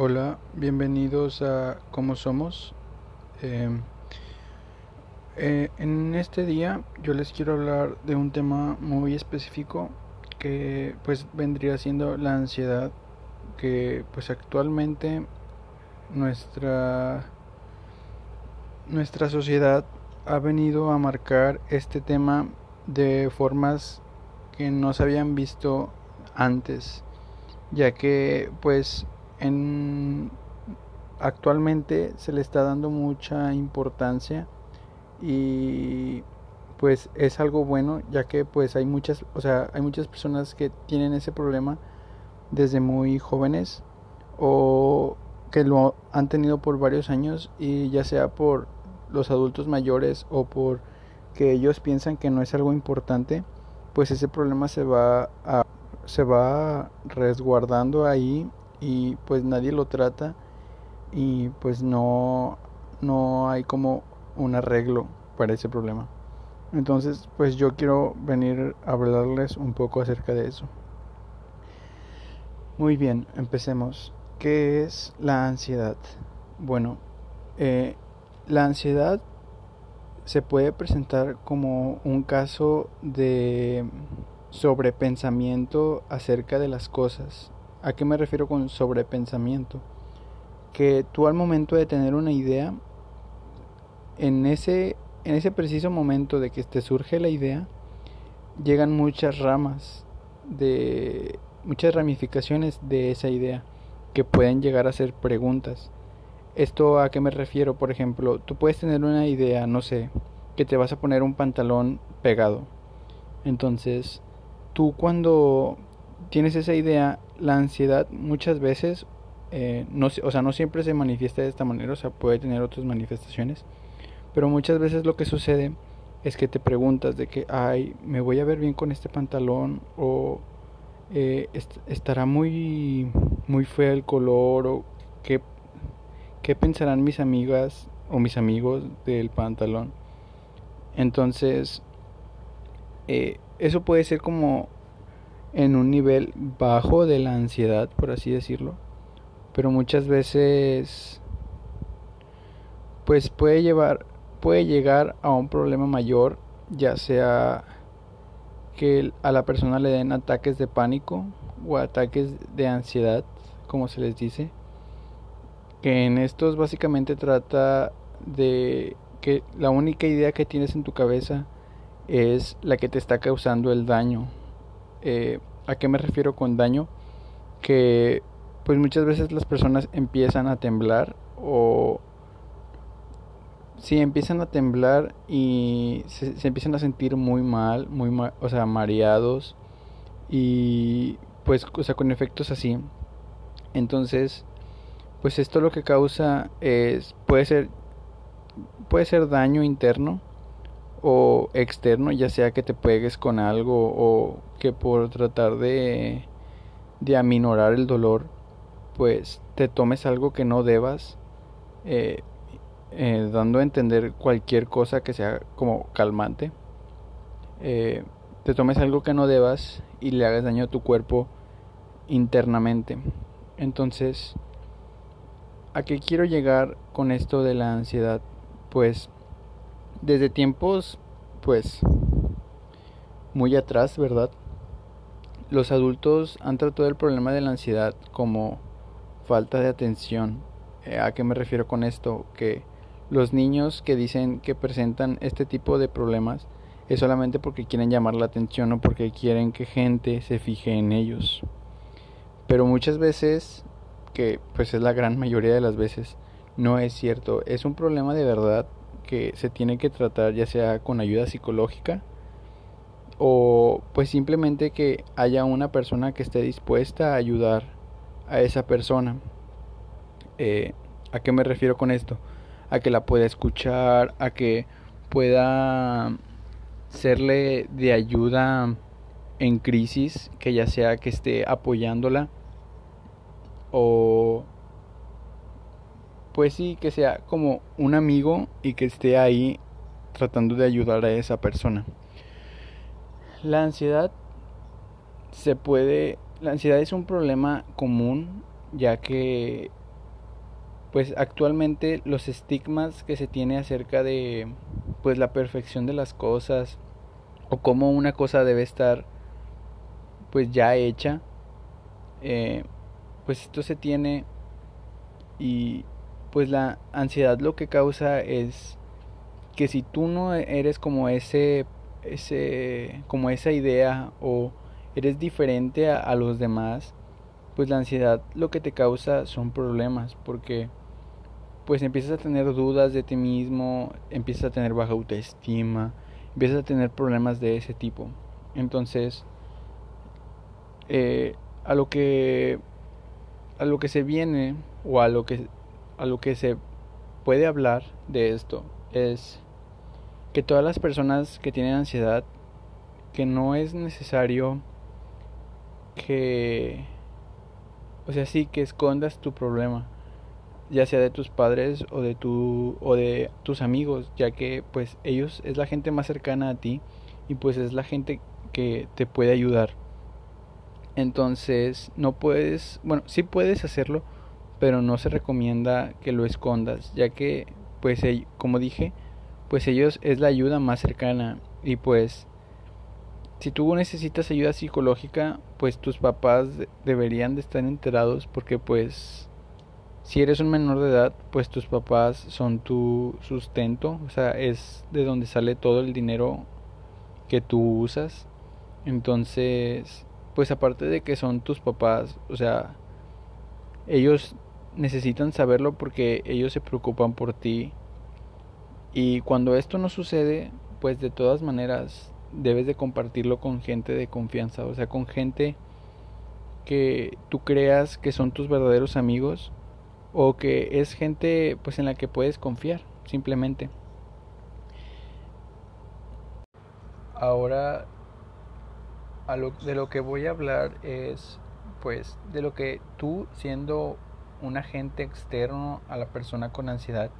Hola, bienvenidos a Cómo Somos. Em, eh, en este día yo les quiero hablar de un tema muy específico que pues vendría siendo la ansiedad que pues actualmente nuestra nuestra sociedad ha venido a marcar este tema de formas que no se habían visto antes ya que pues en actualmente se le está dando mucha importancia y pues es algo bueno ya que pues hay muchas o sea hay muchas personas que tienen ese problema desde muy jóvenes o que lo han tenido por varios años y ya sea por los adultos mayores o por que ellos piensan que no es algo importante pues ese problema se va a se va resguardando ahí y pues nadie lo trata y pues no no hay como un arreglo para ese problema. Entonces, pues yo quiero venir a hablarles un poco acerca de eso. Muy bien, empecemos. ¿Qué es la ansiedad? Bueno, eh, la ansiedad se puede presentar como un caso de sobrepensamiento acerca de las cosas. ¿A qué me refiero con sobrepensamiento? Que tú al momento de tener una idea, en ese, en ese preciso momento de que te surge la idea, llegan muchas ramas de muchas ramificaciones de esa idea que pueden llegar a ser preguntas. ¿Esto a qué me refiero? Por ejemplo, tú puedes tener una idea, no sé, que te vas a poner un pantalón pegado. Entonces, tú cuando tienes esa idea, la ansiedad muchas veces, eh, no, o sea, no siempre se manifiesta de esta manera, o sea, puede tener otras manifestaciones, pero muchas veces lo que sucede es que te preguntas de que, ay, me voy a ver bien con este pantalón o eh, estará muy, muy feo el color o qué, qué pensarán mis amigas o mis amigos del pantalón. Entonces, eh, eso puede ser como en un nivel bajo de la ansiedad, por así decirlo. Pero muchas veces pues puede llevar puede llegar a un problema mayor, ya sea que a la persona le den ataques de pánico o ataques de ansiedad, como se les dice. Que en estos básicamente trata de que la única idea que tienes en tu cabeza es la que te está causando el daño. Eh, ¿A qué me refiero con daño? Que pues muchas veces las personas empiezan a temblar o si empiezan a temblar y se, empiezan a sentir muy mal, muy o sea, mareados y pues o sea, con efectos así. Entonces, pues esto lo que causa es puede ser puede ser daño interno o externo, ya sea que te pegues con algo o que por tratar de, de aminorar el dolor, pues te tomes algo que no debas, eh, eh, dando a entender cualquier cosa que sea como calmante, eh, te tomes algo que no debas y le hagas daño a tu cuerpo internamente. Entonces, ¿a qué quiero llegar con esto de la ansiedad? Pues desde tiempos, pues, muy atrás, ¿verdad? Los adultos han tratado el problema de la ansiedad como falta de atención. Eh, ¿A qué me refiero con esto? Que los niños que dicen que presentan este tipo de problemas es solamente porque quieren llamar la atención o porque quieren que gente se fije en ellos. Pero muchas veces, que pues es la gran mayoría de las veces, no es cierto. Es un problema de verdad que se tiene que tratar ya sea con ayuda psicológica o pues simplemente que haya una persona que esté dispuesta a ayudar a esa persona. Eh, ¿A qué me refiero con esto? A que la pueda escuchar, a que pueda serle de ayuda en crisis, que ya sea que esté apoyándola o pues sí, que sea como un amigo y que esté ahí tratando de ayudar a esa persona. La ansiedad se puede, la ansiedad es un problema común ya que pues actualmente los estigmas que se tiene acerca de pues la perfección de las cosas o cómo una cosa debe estar pues ya hecha eh, pues esto se tiene y pues la ansiedad lo que causa es que si tú no eres como ese ese como esa idea o eres diferente a los demás pues la ansiedad lo que te causa son problemas porque pues empiezas a tener dudas de ti mismo, empiezas a tener baja autoestima, empiezas a tener problemas de ese tipo. Entonces, eh, a lo que a lo que se viene o a lo que a lo que se puede hablar de esto es que todas las personas que tienen ansiedad que no es necesario que o sea, sí que escondas tu problema, ya sea de tus padres o de tu o de tus amigos, ya que pues ellos es la gente más cercana a ti y pues es la gente que te puede ayudar. Entonces, no puedes, bueno, sí puedes hacerlo, pero no se recomienda que lo escondas, ya que pues como dije, pues ellos es la ayuda más cercana y pues si tú necesitas ayuda psicológica, pues tus papás deberían de estar enterados porque pues si eres un menor de edad, pues tus papás son tu sustento, o sea, es de donde sale todo el dinero que tú usas. Entonces, pues aparte de que son tus papás, o sea, ellos necesitan saberlo porque ellos se preocupan por ti. Y cuando esto no sucede, pues de todas maneras debes de compartirlo con gente de confianza, o sea, con gente que tú creas que son tus verdaderos amigos o que es gente pues en la que puedes confiar, simplemente. Ahora a lo, de lo que voy a hablar es pues de lo que tú siendo un agente externo a la persona con ansiedad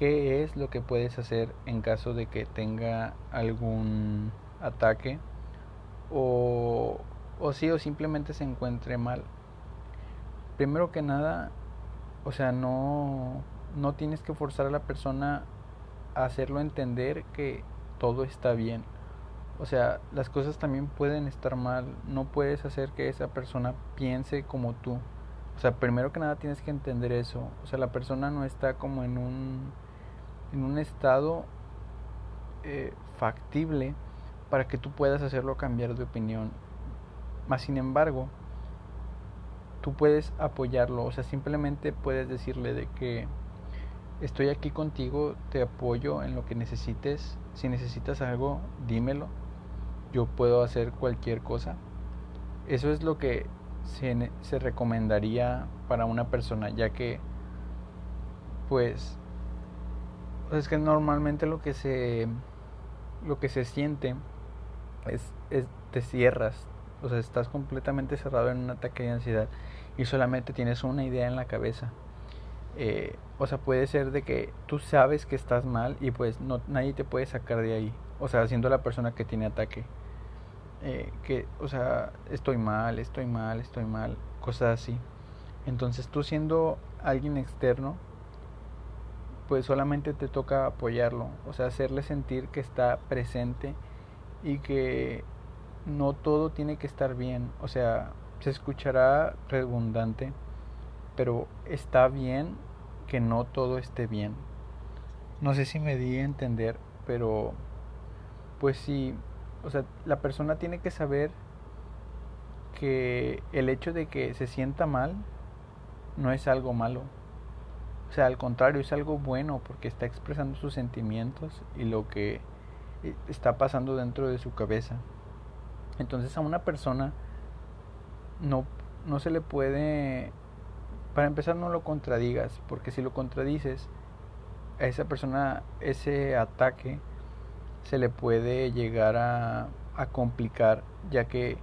qué es lo que puedes hacer en caso de que tenga algún ataque o, o sí o simplemente se encuentre mal. Primero que nada, o sea, no, no tienes que forzar a la persona a hacerlo entender que todo está bien. O sea, las cosas también pueden estar mal. No puedes hacer que esa persona piense como tú. O sea, primero que nada tienes que entender eso. O sea, la persona no está como en un en un estado eh, factible para que tú puedas hacerlo cambiar de opinión. Más sin embargo, tú puedes apoyarlo, o sea, simplemente puedes decirle de que estoy aquí contigo, te apoyo en lo que necesites, si necesitas algo, dímelo, yo puedo hacer cualquier cosa. Eso es lo que se, se recomendaría para una persona, ya que pues es que normalmente lo que se lo que se siente es, es te cierras o sea estás completamente cerrado en un ataque de ansiedad y solamente tienes una idea en la cabeza. Eh, o sea puede ser de que tú sabes que estás mal y pues no nadie te puede sacar de ahí o sea siendo la persona que tiene ataque eh, que o sea estoy mal estoy mal estoy mal cosas así entonces tú siendo alguien externo pues solamente te toca apoyarlo, o sea, hacerle sentir que está presente y que no todo tiene que estar bien, o sea, se escuchará redundante, pero está bien que no todo esté bien. No sé si me di a entender, pero pues sí, o sea, la persona tiene que saber que el hecho de que se sienta mal no es algo malo. O sea, al contrario, es algo bueno porque está expresando sus sentimientos y lo que eh, está pasando dentro de su cabeza. Entonces a una persona no, no se le puede, para empezar no lo contradigas, porque si lo contradices, a esa persona ese ataque se le puede llegar a, a complicar, ya que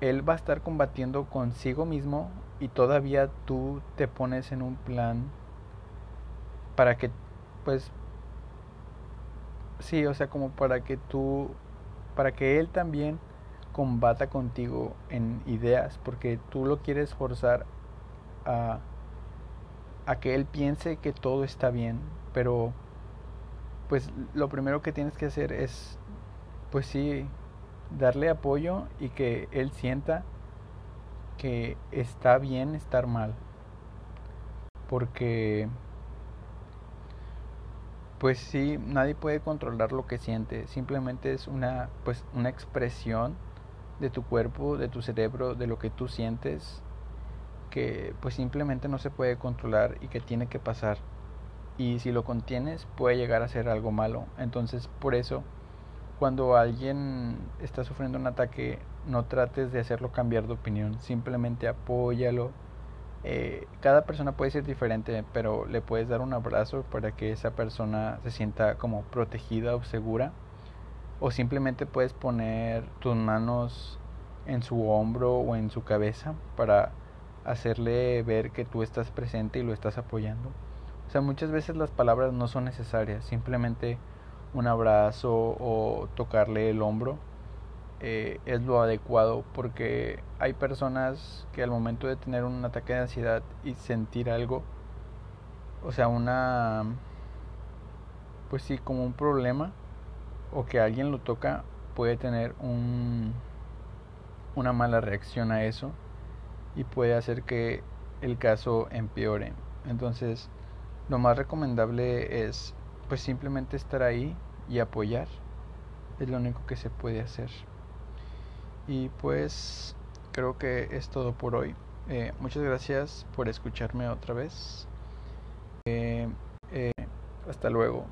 él va a estar combatiendo consigo mismo y todavía tú te pones en un plan para que pues sí, o sea, como para que tú para que él también combata contigo en ideas, porque tú lo quieres forzar a a que él piense que todo está bien, pero pues lo primero que tienes que hacer es, pues sí, darle apoyo y que él sienta que está bien estar mal. Porque, pues sí, nadie puede controlar lo que siente. Simplemente es una, pues, una expresión de tu cuerpo, de tu cerebro, de lo que tú sientes, que pues simplemente no se puede controlar y que tiene que pasar. Y si lo contienes puede llegar a ser algo malo. Entonces por eso cuando alguien está sufriendo un ataque no trates de hacerlo cambiar de opinión. Simplemente apóyalo. Eh, cada persona puede ser diferente, pero le puedes dar un abrazo para que esa persona se sienta como protegida o segura o simplemente puedes poner tus manos en su hombro o en su cabeza para hacerle ver que tú estás presente y lo estás apoyando. O sea, muchas veces las palabras no son necesarias, simplemente un abrazo o tocarle el hombro eh, es lo adecuado porque hay personas que al momento de tener un ataque de ansiedad y sentir algo, o sea, una, pues sí, como un problema, o que alguien lo toca puede tener un, una mala reacción a eso y puede hacer que el caso empeore. Entonces, lo más recomendable es pues simplemente estar ahí y apoyar. Es lo único que se puede hacer. Y pues creo que es todo por hoy. Eh, muchas gracias por escucharme otra vez. Eh, eh, hasta luego.